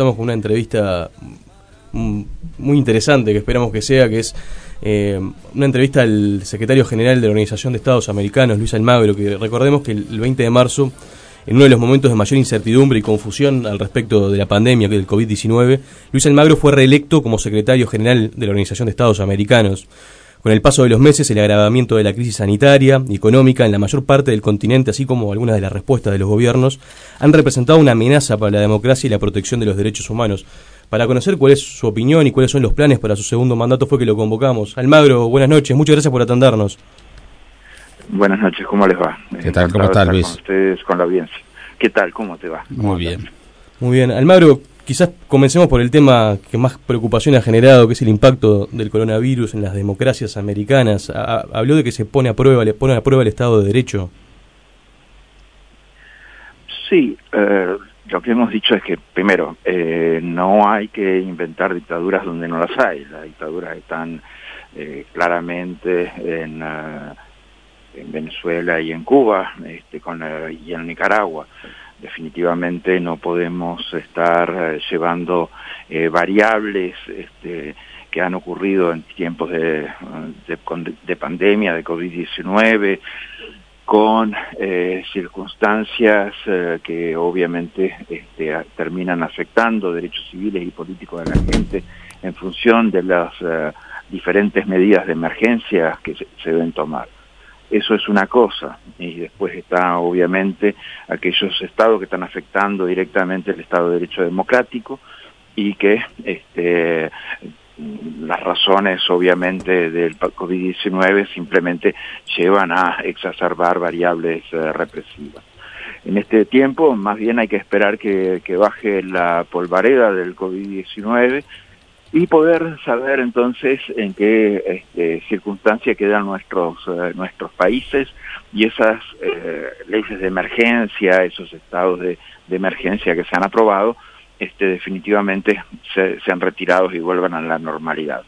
estamos con una entrevista muy interesante que esperamos que sea, que es eh, una entrevista al secretario general de la Organización de Estados Americanos, Luis Almagro, que recordemos que el 20 de marzo, en uno de los momentos de mayor incertidumbre y confusión al respecto de la pandemia del COVID-19, Luis Almagro fue reelecto como secretario general de la Organización de Estados Americanos. Con el paso de los meses, el agravamiento de la crisis sanitaria y económica en la mayor parte del continente, así como algunas de las respuestas de los gobiernos, han representado una amenaza para la democracia y la protección de los derechos humanos. Para conocer cuál es su opinión y cuáles son los planes para su segundo mandato fue que lo convocamos. Almagro, buenas noches, muchas gracias por atendernos. Buenas noches, ¿cómo les va? ¿Qué tal? ¿Cómo está Luis? Con ustedes, con la audiencia. ¿Qué tal? ¿Cómo te va? Muy bien. Muy bien. Almagro, quizás comencemos por el tema que más preocupación ha generado, que es el impacto del coronavirus en las democracias americanas. habló de que se pone a prueba, le pone a prueba el Estado de Derecho. Sí, eh, lo que hemos dicho es que, primero, eh, no hay que inventar dictaduras donde no las hay. Las dictaduras están eh, claramente en, eh, en, Venezuela y en Cuba este, con, y en Nicaragua. Definitivamente no podemos estar llevando variables este, que han ocurrido en tiempos de, de, de pandemia, de COVID-19, con eh, circunstancias eh, que obviamente este, terminan afectando derechos civiles y políticos de la gente en función de las eh, diferentes medidas de emergencia que se, deben tomar. Eso es una cosa, y después está obviamente aquellos estados que están afectando directamente el Estado de Derecho Democrático y que este, las razones obviamente del COVID-19 simplemente llevan a exacerbar variables eh, represivas. En este tiempo más bien hay que esperar que, baje la polvareda del COVID-19 y poder saber entonces en qué este, circunstancia quedan nuestros, eh, nuestros países y esas eh, leyes de emergencia, esos estados de emergencia que se han aprobado, este, definitivamente se, han retirado y vuelvan a la normalidad.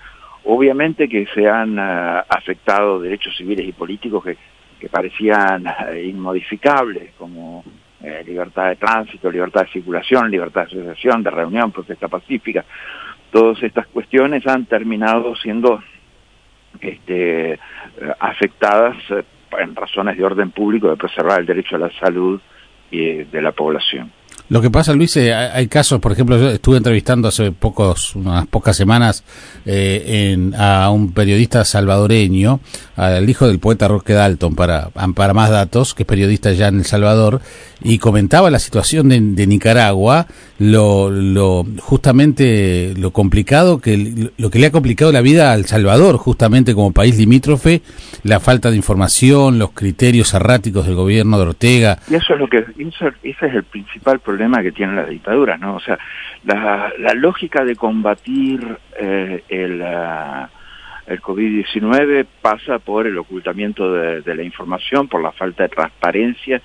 Obviamente que se han uh, afectado derechos civiles y políticos que, que parecían uh, inmodificables, como eh, libertad de tránsito, libertad de circulación, libertad de asociación, de reunión, protesta pacífica. Todas estas cuestiones han terminado siendo este, afectadas eh, en razones de orden público de preservar el derecho a la salud y de la población. Lo que pasa, Luis, eh, hay casos, por ejemplo, yo estuve entrevistando hace pocos, unas pocas semanas eh, en, a un periodista salvadoreño, al hijo del poeta Roque Dalton, para, para más datos, que es periodista ya en El Salvador, y comentaba la situación de, Nicaragua, lo, lo, justamente lo complicado que, lo que le ha complicado la vida al Salvador, justamente como país limítrofe, la falta de información, los criterios erráticos del gobierno de Ortega. Y eso es lo que, ese es el principal problema que tiene la dictadura, ¿no? O sea, la, lógica de combatir eh, el, uh, el COVID-19 pasa por el ocultamiento de, la información, por la falta de transparencia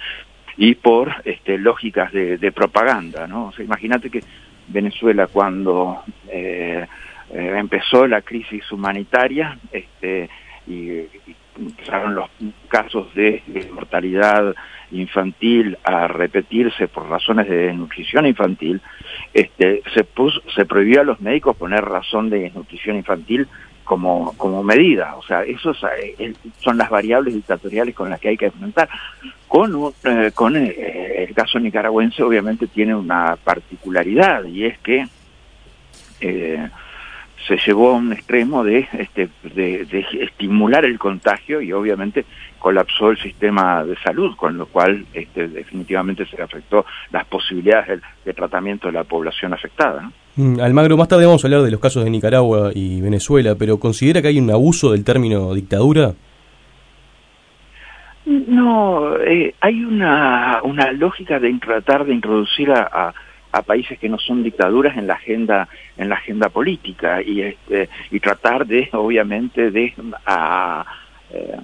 y por este, lógicas de, propaganda, ¿no? O sea, imagínate que Venezuela cuando eh, eh, empezó la crisis humanitaria este, y empezaron los casos de, mortalidad infantil a repetirse por razones de desnutrición infantil, este, se, puso, se prohibió a los médicos poner razón de desnutrición infantil como, como medida. O sea, esos eh, son las variables dictatoriales con las que hay que enfrentar. Con, eh, con eh, el caso nicaragüense obviamente tiene una particularidad y es que eh, se llevó a un extremo de, este, de, de, estimular el contagio y obviamente colapsó el sistema de salud, con lo cual este, definitivamente se afectó las posibilidades de, tratamiento de la población afectada. ¿no? Mm, Almagro, más tarde vamos a hablar de los casos de Nicaragua y Venezuela, pero ¿considera que hay un abuso del término dictadura? No, eh, hay una, una lógica de tratar de introducir a, a, a, países que no son dictaduras en la agenda en la agenda política y este, y tratar de obviamente de a, eh,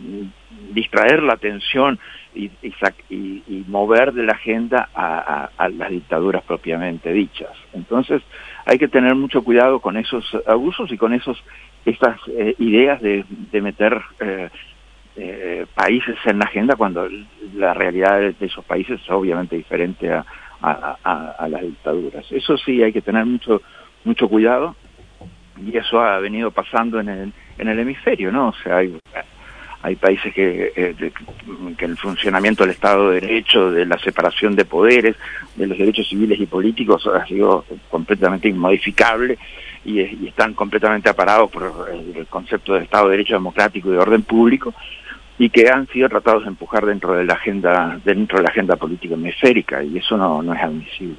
distraer la atención y, y, y, mover de la agenda a, las dictaduras propiamente dichas. Entonces hay que tener mucho cuidado con esos abusos y con esos estas eh, ideas de, de meter eh, eh, países en la agenda cuando la realidad de esos países es obviamente diferente a, a, las dictaduras. Eso sí hay que tener mucho mucho cuidado y eso ha venido pasando en el, en el hemisferio, ¿no? O sea, hay, hay países que, eh, que el funcionamiento del Estado de Derecho, de la separación de poderes, de los derechos civiles y políticos ha sido completamente inmodificable y, y están completamente aparados por el concepto de Estado de Derecho democrático y de orden público y que han sido tratados de empujar dentro de la agenda dentro de la agenda política hemisférica y eso no, no es admisible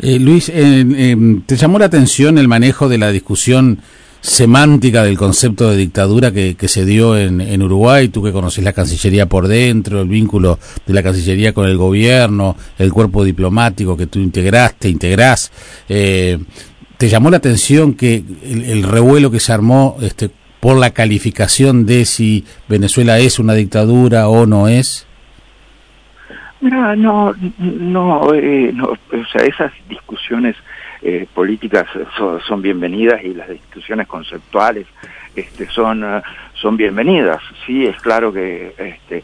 eh, Luis eh, te llamó la atención el manejo de la discusión semántica del concepto de dictadura que, que se dio en, en, Uruguay, tú que conoces la Cancillería por dentro, el vínculo de la Cancillería con el gobierno, el cuerpo diplomático que tú integraste, integrás, eh, ¿te llamó la atención que el, el, revuelo que se armó este, por la calificación de si Venezuela es una dictadura o no es? no, no, eh, no, o sea, esas discusiones eh, políticas son, bienvenidas y las discusiones conceptuales este, son, uh, son bienvenidas. Sí, es claro que este,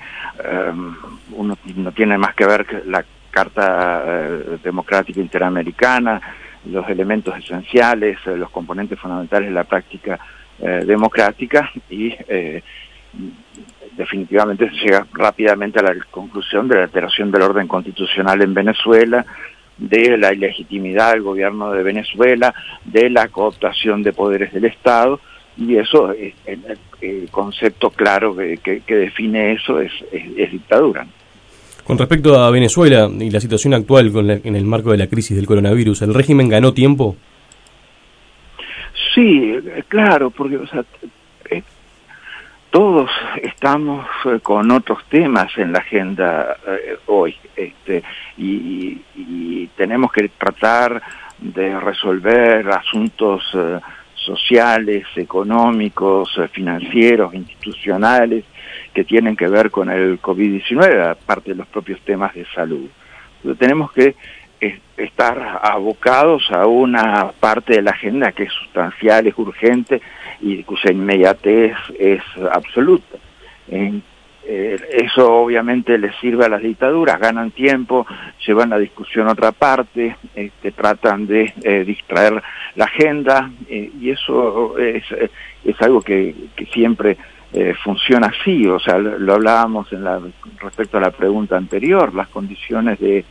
um, uno no tiene más que ver la Carta uh, Democrática Interamericana, los elementos esenciales, uh, los componentes fundamentales de la práctica democrática y definitivamente se llega rápidamente a la conclusión de la alteración del orden constitucional en Venezuela, de la ilegitimidad del gobierno de Venezuela, de la cooptación de poderes del Estado, y eso, es, el, concepto claro que, define eso es, dictadura. Con respecto a Venezuela y la situación actual con en el marco de la crisis del coronavirus, ¿el régimen ganó tiempo? Sí, claro, porque o sea, todos estamos eh, con otros temas en la agenda eh, hoy este, y, tenemos que tratar de resolver asuntos eh, sociales, económicos, financieros, institucionales que tienen que ver con el COVID-19, aparte de los propios temas de salud. tenemos que estar abocados a una parte de la agenda que es sustancial, es urgente y cuya inmediatez es absoluta. Eh, eso obviamente les sirve a las dictaduras, ganan tiempo, llevan la discusión a otra parte, este, tratan de eh, distraer la agenda eh, y eso es, es algo que, que siempre funciona así, o sea, lo, lo hablábamos en la, respecto a la pregunta anterior, las condiciones de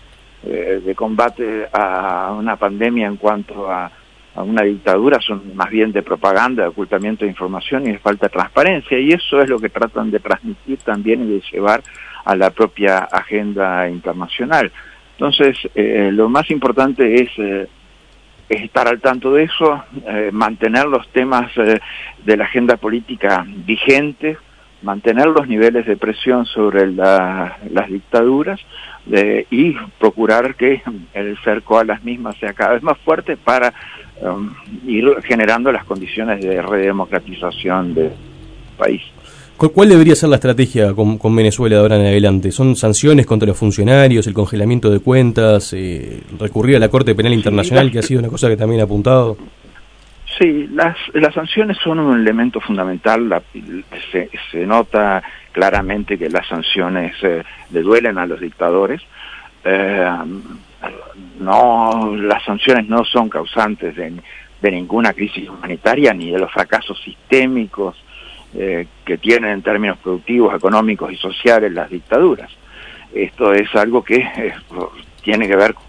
eh, de combate a una pandemia en cuanto a, una dictadura son más bien de propaganda, de ocultamiento de información y de falta de transparencia, y eso es lo que tratan de transmitir también y de llevar a la propia agenda internacional. Entonces, eh, lo más importante es, eh, estar al tanto de eso, mantener los temas de la agenda política vigentes, mantener los niveles de presión sobre las dictaduras de, y procurar que el cerco a las mismas sea cada vez más fuerte para um, ir generando las condiciones de redemocratización del país. ¿Cuál debería ser la estrategia con, Venezuela de ahora en adelante? ¿Son sanciones contra los funcionarios, el congelamiento de cuentas, eh, recurrir a la Corte Penal Internacional, que ha sido una cosa que también ha apuntado? Sí, las, las sanciones son un elemento fundamental. La, se, se, nota claramente que las sanciones eh, le duelen a los dictadores. Eh, no, las sanciones no son causantes de, de, ninguna crisis humanitaria ni de los fracasos sistémicos eh, que tienen en términos productivos, económicos y sociales las dictaduras. Esto es algo que eh, tiene que ver con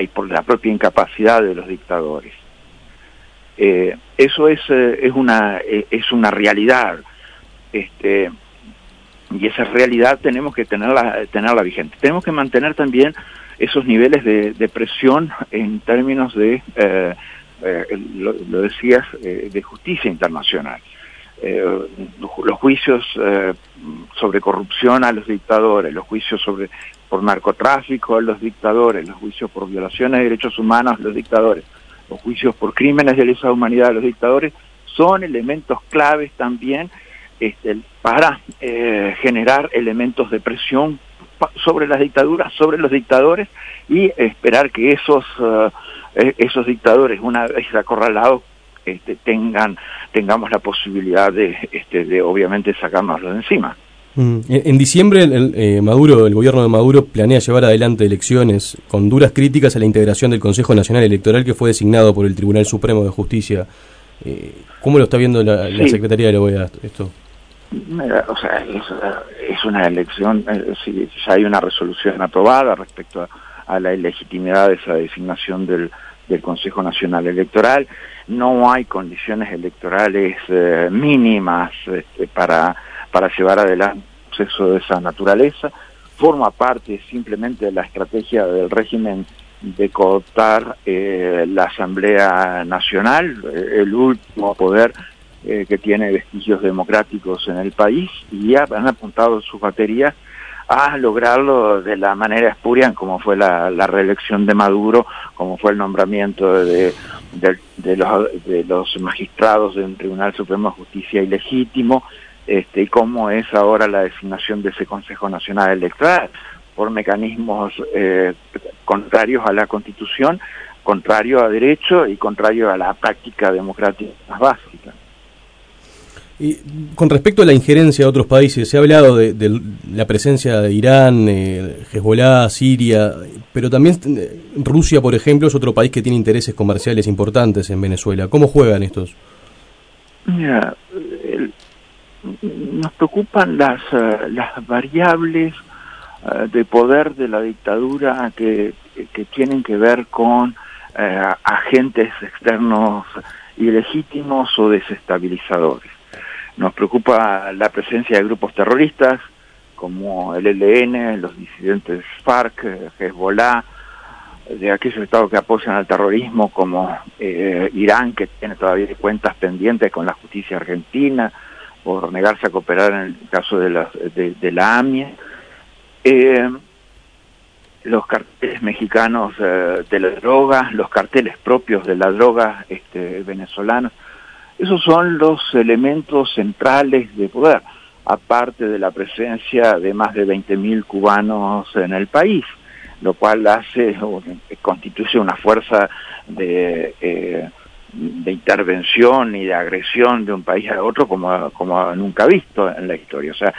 y por la propia incapacidad de los dictadores. Eh, eso es, eh, es, una, eh, es una realidad. Este, y esa realidad tenemos que tenerla, tenerla vigente. Tenemos que mantener también esos niveles de, presión en términos de, lo, decías, de justicia internacional. Los juicios sobre corrupción a los dictadores, los juicios sobre por narcotráfico a los dictadores, los juicios por violaciones de derechos humanos a los dictadores, los juicios por crímenes de lesa humanidad a los dictadores, son elementos claves también este, para eh, generar elementos de presión sobre las dictaduras, sobre los dictadores y esperar que esos, uh, esos dictadores, una vez acorralados, este, tengan, tengamos la posibilidad de, este, de obviamente sacárnoslo de encima. Mm. En, diciembre, el, eh, Maduro, el gobierno de Maduro planea llevar adelante elecciones con duras críticas a la integración del Consejo Nacional Electoral que fue designado por el Tribunal Supremo de Justicia. Eh, ¿Cómo lo está viendo la, Secretaría de la OEA esto? o sea, es, una elección, eh, si, ya hay una resolución aprobada respecto a, la ilegitimidad de esa designación del, del Consejo Nacional Electoral, no hay condiciones electorales mínimas este, para para llevar adelante un proceso de esa naturaleza. Forma parte simplemente de la estrategia del régimen de cooptar eh, la Asamblea Nacional, eh, el último poder eh, que tiene vestigios democráticos en el país, y han apuntado sus baterías a lograrlo de la manera espuria, como fue la, reelección de Maduro, como fue el nombramiento de, los magistrados de un Tribunal Supremo de Justicia ilegítimo, este, y cómo es ahora la designación de ese Consejo Nacional Electoral por mecanismos eh, contrarios a la Constitución, contrario a derecho y contrario a la práctica democrática más básica. Con respecto a la injerencia de otros países, se ha hablado de, la presencia de Irán, eh, Hezbollah, Siria, pero también eh, Rusia, por ejemplo, es otro país que tiene intereses comerciales importantes en Venezuela. ¿Cómo juegan estos? Mira, nos preocupan las, eh, variables eh, de poder de la dictadura que, tienen que ver con agentes externos ilegítimos o desestabilizadores. Nos preocupa la presencia de grupos terroristas como el ELN, los disidentes FARC, Hezbollah, de aquellos estados que apoyan al terrorismo como Irán, que tiene todavía cuentas pendientes con la justicia argentina, por negarse a cooperar en el caso de la, de, la AMIE. Eh, los carteles mexicanos eh, de la droga, los carteles propios de la droga este, venezolanos, esos son los elementos centrales de poder, aparte de la presencia de más de 20.000 cubanos en el país, lo cual hace, constituye una fuerza de eh, de intervención y de agresión de un país a otro como, como nunca visto en la historia. O sea,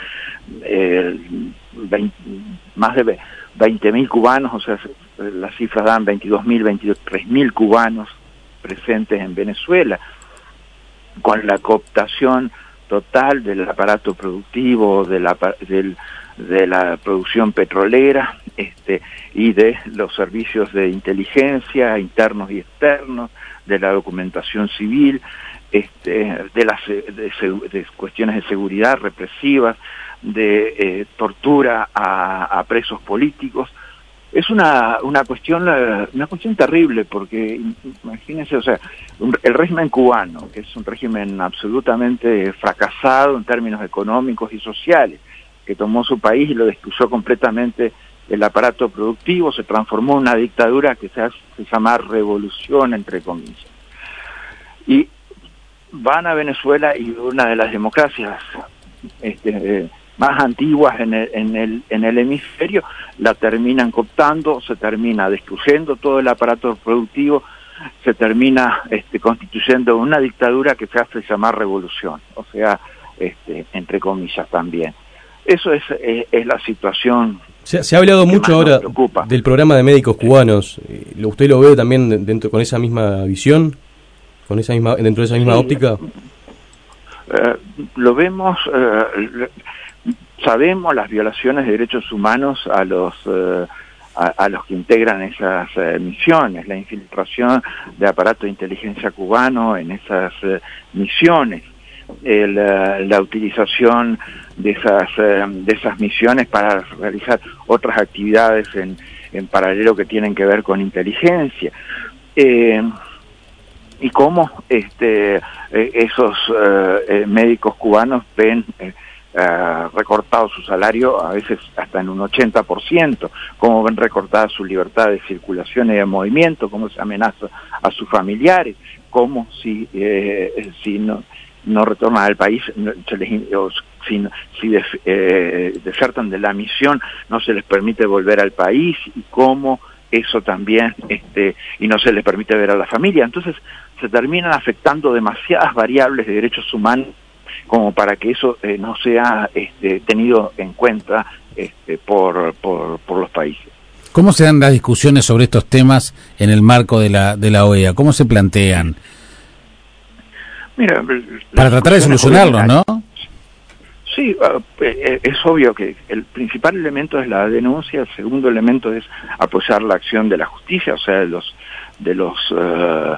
más de 20.000 cubanos, o sea, las cifras dan 22.000, 23.000 cubanos presentes en Venezuela, con la cooptación total del aparato productivo, de la, de la producción petrolera este, y de los servicios de inteligencia internos y externos, de la documentación civil, este, de las de, cuestiones de seguridad represivas, de eh, tortura a, presos políticos. Es una, una cuestión una cuestión terrible porque imagínense, o sea, el régimen cubano, que es un régimen absolutamente fracasado en términos económicos y sociales, que tomó su país y lo destruyó completamente el aparato productivo, se transformó en una dictadura que se, hace, llama revolución, entre comillas. Y van a Venezuela y una de las democracias este, eh, más antiguas en el, en, el, en el hemisferio la terminan cooptando, se termina destruyendo todo el aparato productivo, se termina este, constituyendo una dictadura que se hace llamar revolución, o sea, este, entre comillas también. Eso es, es la situación se, ha hablado mucho ahora del programa de médicos cubanos. Eh, ¿Usted lo ve también dentro con esa misma visión? ¿Con esa misma, dentro de esa misma óptica? Eh, lo vemos, eh, sabemos las violaciones de derechos humanos a los a, los que integran esas misiones, la infiltración de aparato de inteligencia cubano en esas misiones, la utilización de esas, eh, de esas misiones para realizar otras actividades en, en paralelo que tienen que ver con inteligencia. Eh, y cómo este, eh, esos médicos cubanos ven recortado su salario a veces hasta en un 80%, cómo ven recortada su libertad de circulación y de movimiento, cómo se amenaza a sus familiares, cómo si, si no, no retornan al país, si, si eh, desertan de la misión, no se les permite volver al país y cómo eso también, este, y no se les permite ver a la familia. Entonces se terminan afectando demasiadas variables de derechos humanos como para que eso eh, no sea este, tenido en cuenta este, por, por, por los países. ¿Cómo se dan las discusiones sobre estos temas en el marco de la, de la OEA? ¿Cómo se plantean? Mira, Para tratar de solucionarlo, ¿no? Sí, ah, eh, es obvio que el principal elemento es la denuncia, el segundo elemento es apoyar la acción de la justicia, o sea, de los de los eh,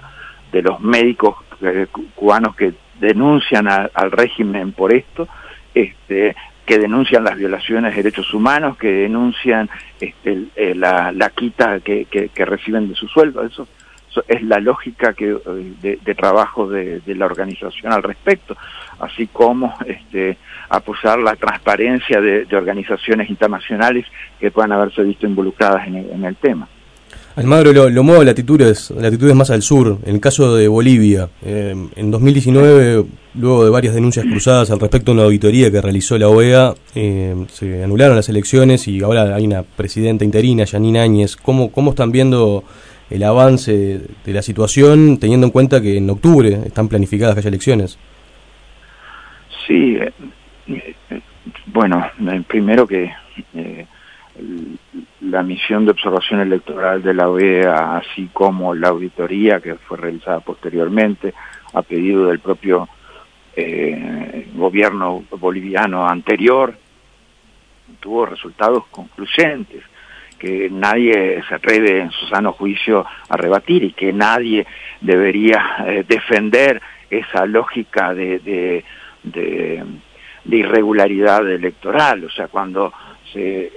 de los médicos cubanos que denuncian al régimen por esto, este, que denuncian las violaciones de derechos humanos, que denuncian este, la, la, quita que, que, reciben de su sueldo. Eso, es la lógica que, de, de trabajo de, de, la organización al respecto, así como este, apoyar la transparencia de, organizaciones internacionales que puedan haberse visto involucradas en el, tema. Almagro lo, lo mueve latitudes, latitudes más al sur. En el caso de Bolivia, eh, en 2019, luego de varias denuncias cruzadas al respecto de una auditoría que realizó la OEA, eh, se anularon las elecciones y ahora hay una presidenta interina, Janine Áñez. ¿Cómo, ¿Cómo están viendo el avance de la situación, teniendo en cuenta que en octubre están planificadas que haya elecciones? Sí, eh, bueno, primero que eh, la misión de observación electoral de la OEA, así como la auditoría que fue realizada posteriormente a pedido del propio eh, gobierno boliviano anterior, tuvo resultados concluyentes que nadie se atreve en su sano juicio a rebatir y que nadie debería eh, defender esa lógica de, de, de de irregularidad electoral, o sea, cuando se,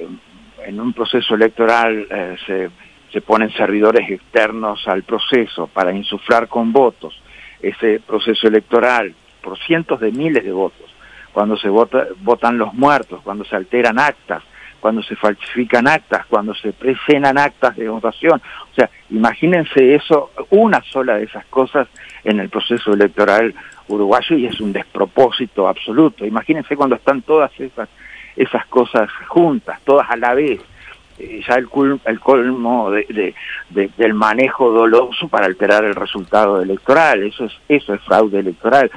en un proceso electoral eh, se, se ponen servidores externos al proceso para insuflar con votos ese proceso electoral por cientos de miles de votos, cuando se vota, votan los muertos, cuando se alteran actas, cuando se falsifican actas, cuando se presenan actas de votación. O sea, imagínense eso, una sola de esas cosas en el proceso electoral uruguayo y es un despropósito absoluto. Imagínense cuando están todas esas, esas cosas juntas, todas a la vez. Eh, ya el, el colmo de, del manejo doloso para alterar el resultado electoral, eso es, eso es fraude electoral.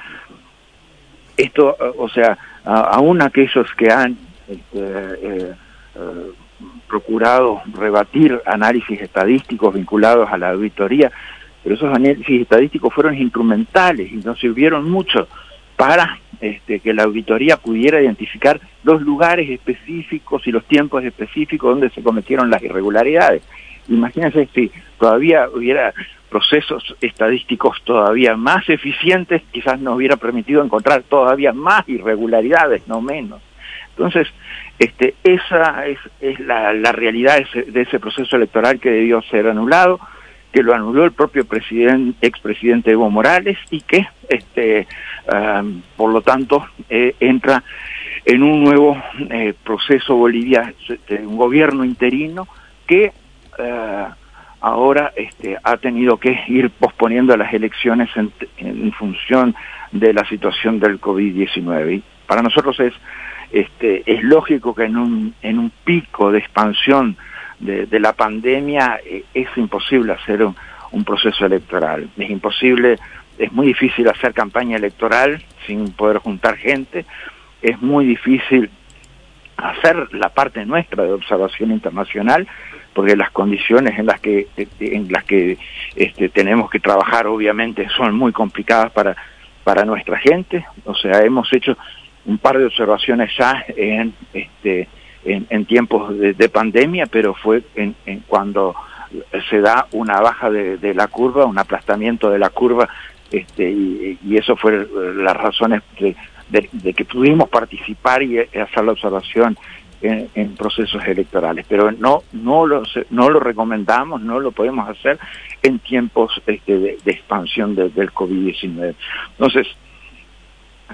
Esto, o sea, aún aquellos que han este, eh, eh, procurado rebatir análisis estadísticos vinculados a la auditoría, pero esos análisis estadísticos fueron instrumentales y no sirvieron mucho para este, que la auditoría pudiera identificar los lugares específicos y los tiempos específicos donde se cometieron las irregularidades. Imagínense si todavía hubiera procesos estadísticos todavía más eficientes, quizás nos hubiera permitido encontrar todavía más irregularidades, no menos. Entonces, este, esa es, es la, la, realidad de ese, de ese, proceso electoral que debió ser anulado, que lo anuló el propio presidente, expresidente Evo Morales y que, este, um, por lo tanto, eh, entra en un nuevo eh, proceso Bolivia, un gobierno interino que uh, ahora este, ha tenido que ir posponiendo las elecciones en, en función de la situación del COVID-19. Y para nosotros es este, es lógico que en un, en un pico de expansión de, la pandemia eh, es imposible hacer un, un, proceso electoral. Es imposible, es muy difícil hacer campaña electoral sin poder juntar gente, es muy difícil hacer la parte nuestra de observación internacional porque las condiciones en las que en las que este, tenemos que trabajar obviamente son muy complicadas para para nuestra gente o sea hemos hecho un par de observaciones ya en, este, en, tiempos de, pandemia, pero fue en, cuando se da una baja de, la curva, un aplastamiento de la curva, este, y, eso fue las razones de, que pudimos participar y hacer la observación en, procesos electorales. Pero no, no, lo, no lo recomendamos, no lo podemos hacer en tiempos este, de, expansión del COVID-19. Entonces,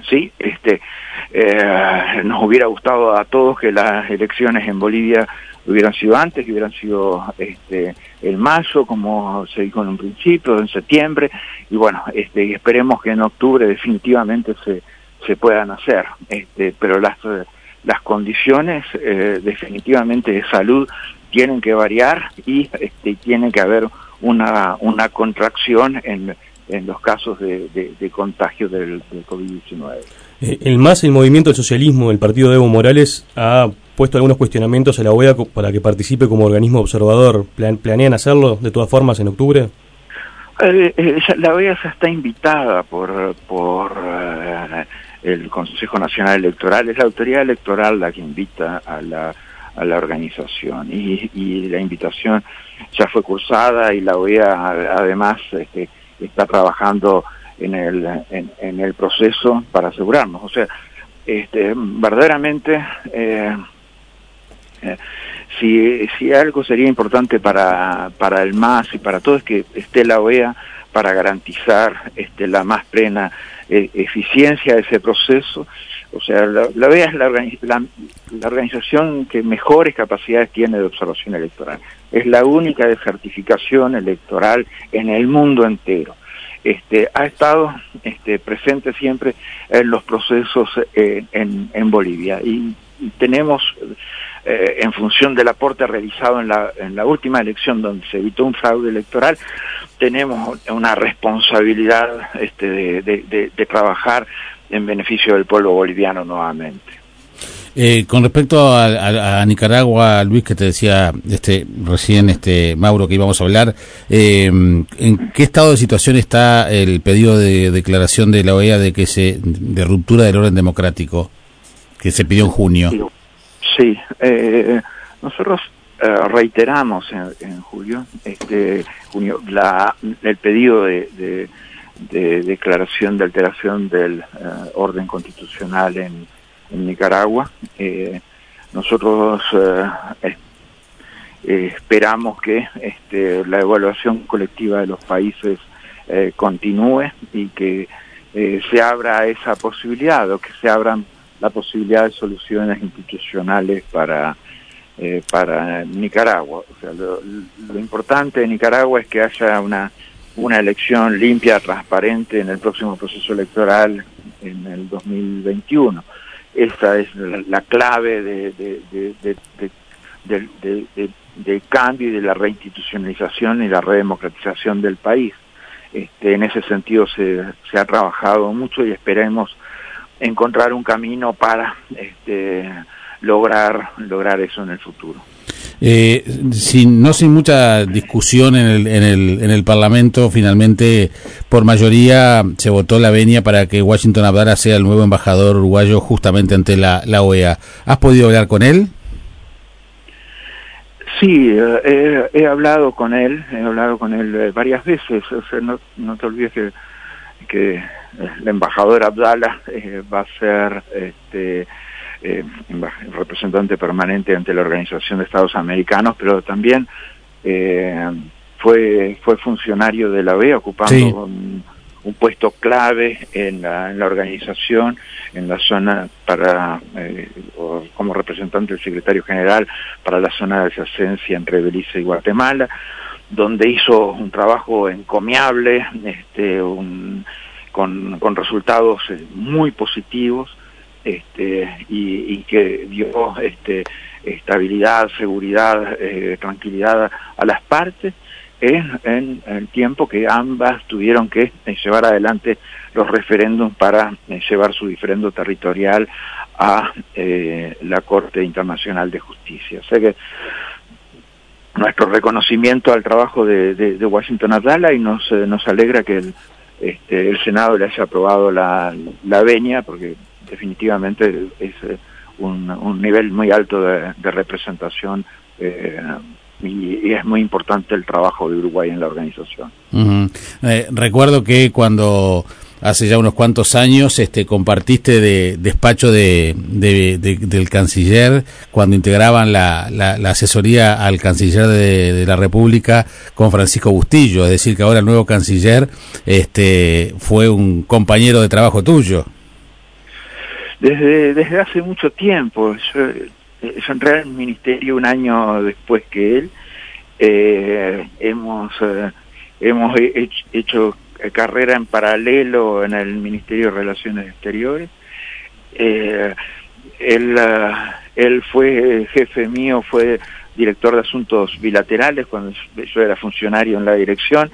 sí, este, eh, nos hubiera gustado a todos que las elecciones en Bolivia hubieran sido antes, que hubieran sido este, el mayo, como se dijo en un principio, en septiembre, y bueno, este, esperemos que en octubre definitivamente se, se puedan hacer, este, pero las, las condiciones eh, definitivamente de salud tienen que variar y este, tiene que haber una, una contracción en en los casos de, contagio del, COVID-19. Eh, el MAS, el Movimiento del Socialismo, el partido de Evo Morales, ha puesto algunos cuestionamientos a la OEA para que participe como organismo observador. ¿Planean hacerlo de todas formas en octubre? Eh, eh, la OEA ya está invitada por, por el Consejo Nacional Electoral, es la autoridad electoral la que invita a la, a la organización y, y la invitación ya fue cursada y la OEA además este, está trabajando en el, en, el proceso para asegurarnos. O sea, este, verdaderamente, eh, eh, si, si algo sería importante para, para el MAS y para todo es que esté la OEA para garantizar este, la más plena eh, eficiencia de ese proceso. O sea, la, OEA es la, la, organización que mejores capacidades tiene de observación electoral. Es la única de certificación electoral en el mundo entero. Este, ha estado este, presente siempre en los procesos eh, en, Bolivia y, tenemos, eh, en función del aporte realizado en la, en la última elección donde se evitó un fraude electoral, tenemos una responsabilidad este, de, trabajar en beneficio del pueblo boliviano nuevamente. Eh, con respecto a, Nicaragua, Luis, que te decía este recién este Mauro que íbamos a hablar, eh, ¿en qué estado de situación está el pedido de declaración de la OEA de que se de ruptura del orden democrático que se pidió en junio? Sí, eh, nosotros eh, reiteramos en, julio, este, junio, la, el pedido de, declaración de alteración del eh, orden constitucional en, Nicaragua. Eh, nosotros esperamos que este, la evaluación colectiva de los países continúe y que se abra esa posibilidad o que se abran la posibilidad de soluciones institucionales para eh, para Nicaragua. O sea, lo, importante de Nicaragua es que haya una, una elección limpia, transparente en el próximo proceso electoral en el 2021. Esta es la, clave de, de, cambio y de la reinstitucionalización y la redemocratización del país. Este, en ese sentido se, se ha trabajado mucho y esperemos encontrar un camino para este, lograr, lograr eso en el futuro. Eh, sin, no sin mucha discusión en el, en, el, en el Parlamento, finalmente por mayoría se votó la venia para que Washington Abdala sea el nuevo embajador uruguayo justamente ante la, la OEA. ¿Has podido hablar con él? Sí, eh, he, hablado con él, he hablado con él eh, varias veces. O sea, no, no te olvides que, que el embajador Abdala va a ser este, eh, representante permanente ante la Organización de Estados Americanos, pero también eh, fue, fue funcionario de la OEA ocupando un, puesto clave en la, en la organización, en la zona para, eh, como representante del secretario general para la zona de adyacencia entre Belice y Guatemala, donde hizo un trabajo encomiable, este, con, con resultados eh, muy positivos este, y, que dio este, estabilidad, seguridad, eh, tranquilidad a las partes en, en, el tiempo que ambas tuvieron que eh, llevar adelante los referéndums para eh, llevar su diferendo territorial a la Corte Internacional de Justicia. O sea que nuestro reconocimiento al trabajo de, de, Washington Abdala y nos, nos alegra que el, este, el Senado le haya aprobado la, la venia, porque definitivamente es eh, un, nivel muy alto de, representación eh, y, es muy importante el trabajo de Uruguay en la organización. Eh, recuerdo que cuando hace ya unos cuantos años este compartiste de despacho de, del canciller cuando integraban la, la, asesoría al canciller de, la República con Francisco Bustillo, es decir que ahora el nuevo canciller este fue un compañero de trabajo tuyo desde, desde hace mucho tiempo. Yo, yo entré al ministerio un año después que él. Eh, hemos, eh, hemos hecho, carrera en paralelo en el Ministerio de Relaciones Exteriores. Eh, él, él fue jefe mío, fue director de asuntos bilaterales cuando yo era funcionario en la dirección.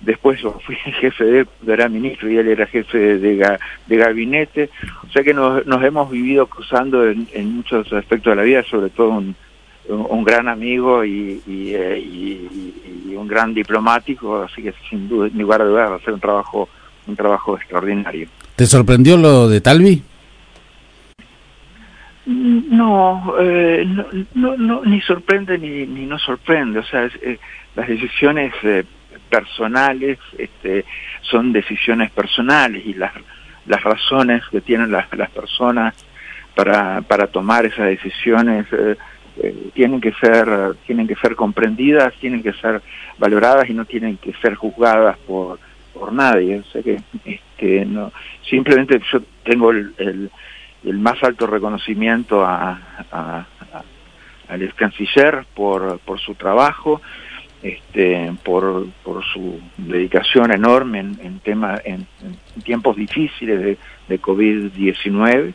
Después yo fui jefe de él, era ministro y él era jefe de, de, gabinete, o sea que nos, nos hemos vivido cruzando en, en, muchos aspectos de la vida, sobre todo un, un gran amigo y, y, eh, y, un gran diplomático, así que sin duda, en lugar de dudas va a ser un trabajo, un trabajo extraordinario. ¿Te sorprendió lo de Talvi? No, eh, no, no, ni sorprende ni, ni no sorprende, o sea, eh, las decisiones eh, personales este, son decisiones personales y las, las razones que tienen las, las personas para, para tomar esas decisiones eh, eh, tienen que ser tienen que ser comprendidas, tienen que ser valoradas y no tienen que ser juzgadas por por nadie. O sea que este, no, simplemente yo tengo el, el, el más alto reconocimiento a, a, al canciller por, por su trabajo, este, por, su dedicación enorme en, en, tema, en, tiempos difíciles de, de COVID-19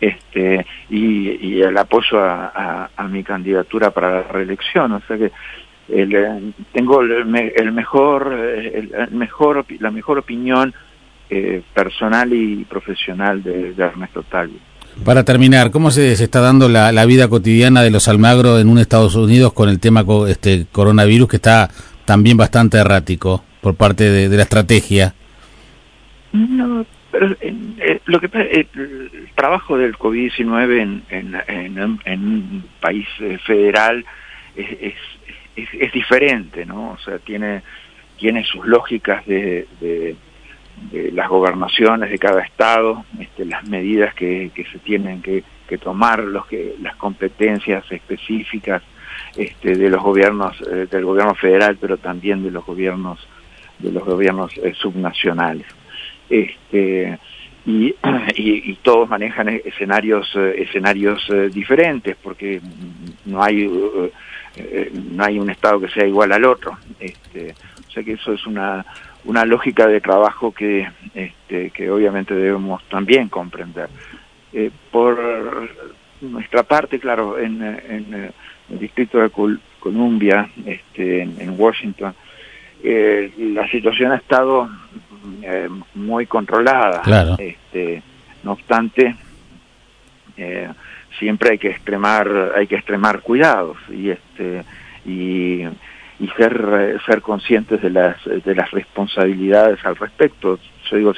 este, y, el apoyo a, mi candidatura para la reelección. O sea que el, eh, tengo el, el mejor, el, mejor, la mejor opinión eh, personal y profesional de, de Ernesto Talvi. Para terminar, ¿cómo se, se está dando la, la, vida cotidiana de los Almagro en un Estados Unidos con el tema este coronavirus que está también bastante errático por parte de, la estrategia? No, pero eh, lo que el, el trabajo del COVID-19 en, en, en, en, un país eh, federal es, es, es, es, diferente, ¿no? O sea, tiene, tiene sus lógicas de, de, de las gobernaciones de cada estado, este, las medidas que, que se tienen que, que tomar, los que, las competencias específicas este, de los gobiernos, eh, del gobierno federal, pero también de los gobiernos, de los gobiernos eh, subnacionales. Este y, y, y todos manejan escenarios escenarios eh, diferentes porque no hay eh, no hay un estado que sea igual al otro. Este o sea que eso es una una lógica de trabajo que este que obviamente debemos también comprender eh, por nuestra parte claro en, en el distrito de Col Columbia este en, en Washington eh, la situación ha estado eh, muy controlada. Claro. Este, no obstante, eh, siempre hay que extremar, hay que extremar cuidados y este y, y ser ser conscientes de las de las responsabilidades al respecto. Yo digo,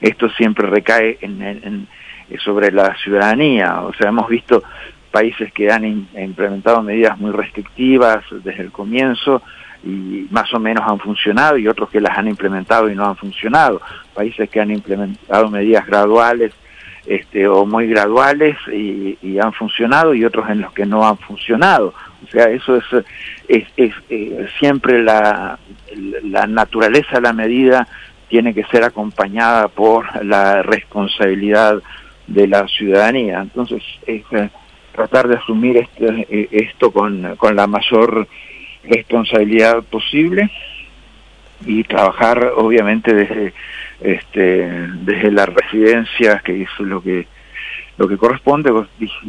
esto siempre recae en, en, en sobre la ciudadanía. O sea, hemos visto países que han implementado medidas muy restrictivas desde el comienzo y más o menos han funcionado y otros que las han implementado y no han funcionado. Países que han implementado medidas graduales este, o muy graduales y, han funcionado y otros en los que no han funcionado. O sea, eso es, es, es, es siempre la, la naturaleza la medida tiene que ser acompañada por la responsabilidad de la ciudadanía. Entonces, es, tratar de asumir este, esto con, con la mayor responsabilidad posible y trabajar obviamente desde este desde la residencia que es lo que lo que corresponde.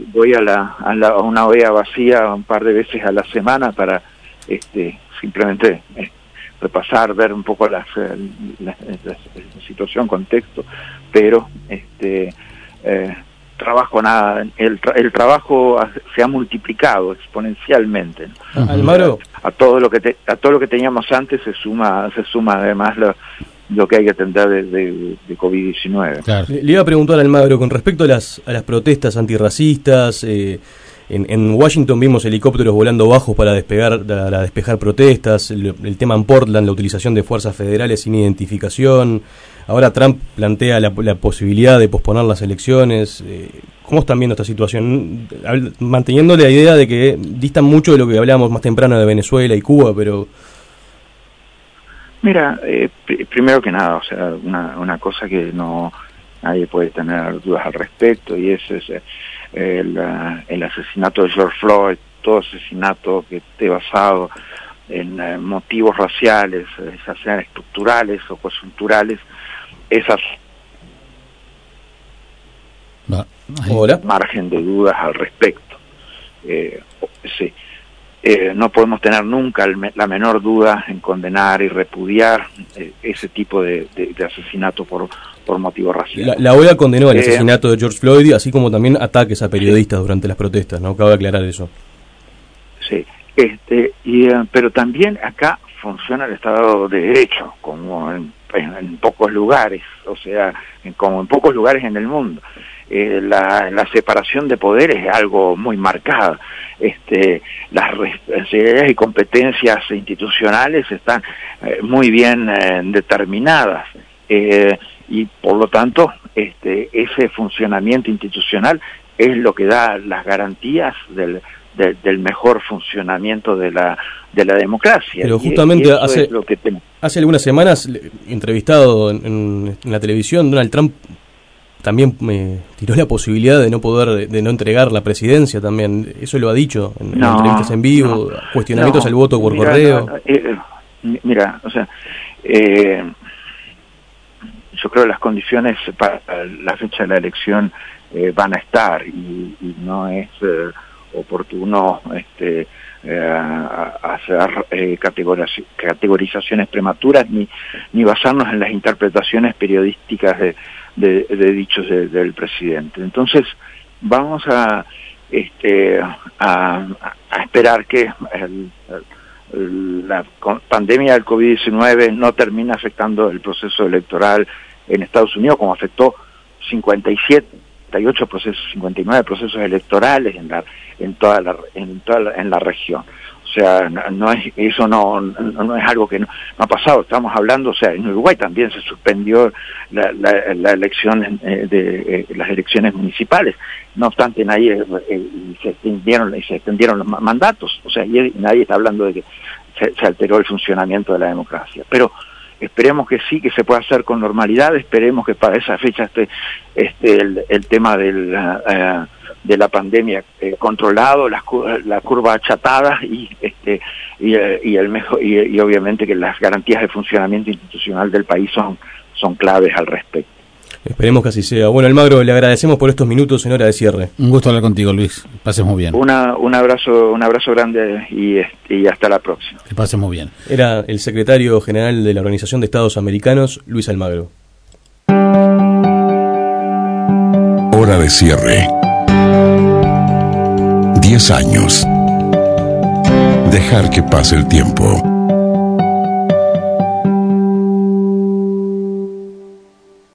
Voy a la a, la, una olla vacía un par de veces a la semana para este simplemente eh, repasar ver un poco la, la, la, situación contexto pero este eh, trabajo nada el, el trabajo se ha multiplicado exponencialmente ¿no? Almaro a todo lo que te, a todo lo que teníamos antes se suma se suma además lo, lo que hay que atender de, de, de COVID-19 claro. le, le, iba a preguntar al Almagro con respecto a las a las protestas antirracistas eh, en, en, Washington vimos helicópteros volando bajos para despegar para despejar protestas, el, tema en Portland, la utilización de fuerzas federales sin identificación. Ahora Trump plantea la, posibilidad de posponer las elecciones. Eh, ¿Cómo están viendo esta situación? Manteniendo la idea de que distan mucho de lo que hablábamos más temprano de Venezuela y Cuba, pero... Mira, eh, pr primero que nada, o sea, una, una cosa que no nadie puede tener dudas al respecto y es, es el, el asesinato de George Floyd, todo asesinato que esté basado en uh, motivos raciales, ya sean estructurales o coyunturales, esas no, margen de dudas al respecto. Eh, sí. Eh, no podemos tener nunca la menor duda en condenar y repudiar eh, ese tipo de, asesinato por, por motivo racial. La, OEA condenó el asesinato de George Floyd, así como también ataques a periodistas durante las protestas, ¿no? Cabe aclarar eso. Sí, este, y, pero también acá funciona el Estado de Derecho, como en, pocos lugares, o sea, como en pocos lugares en el mundo. Eh, la, separación de poderes es algo muy marcado. Este, las responsabilidades y competencias institucionales están eh, muy bien eh, determinadas y por lo tanto este, ese funcionamiento institucional es lo que da las garantías del, del mejor funcionamiento de la, de la democracia. Pero justamente hace, hace algunas semanas, entrevistado en, la televisión, Donald Trump también me tiró la posibilidad de no poder, de no entregar la presidencia también. Eso lo ha dicho en, entrevistas en vivo, cuestionamientos al voto por correo. Eh, mira, o sea, eh, yo creo que las condiciones para la fecha de la elección eh, van a estar y, no es oportuno este, hacer categorizaciones prematuras ni, ni basarnos en las interpretaciones periodísticas de de, dichos del presidente. Entonces, vamos a, este, a, esperar que la pandemia del COVID-19 no termine afectando el proceso electoral en Estados Unidos, como afectó 57 58 procesos, 59 procesos electorales en la, en toda la, en toda en la región. Sea, no, es, eso no, no, es algo que no, ha pasado. Estamos hablando, o sea, en Uruguay también se suspendió la, elección eh, de eh, las elecciones municipales. No obstante, nadie eh, se extendieron se extendieron los mandatos. O sea, nadie está hablando de que se, se alteró el funcionamiento de la democracia. Pero esperemos que sí, que se pueda hacer con normalidad, esperemos que para esa fecha esté este, el, tema del, de la pandemia eh, controlado, la, la curva achatada y, este, y, eh, y el mejor, y, obviamente que las garantías de funcionamiento institucional del país son, son claves al respecto. Esperemos que así sea. Bueno, Almagro, le agradecemos por estos minutos en hora de cierre. Un gusto hablar contigo, Luis. Pases muy bien. Una, un abrazo, un abrazo grande y, y hasta la próxima. Que pases muy bien. Era el secretario general de la Organización de Estados Americanos, Luis Almagro. Hora de cierre. Diez años. Dejar que pase el tiempo.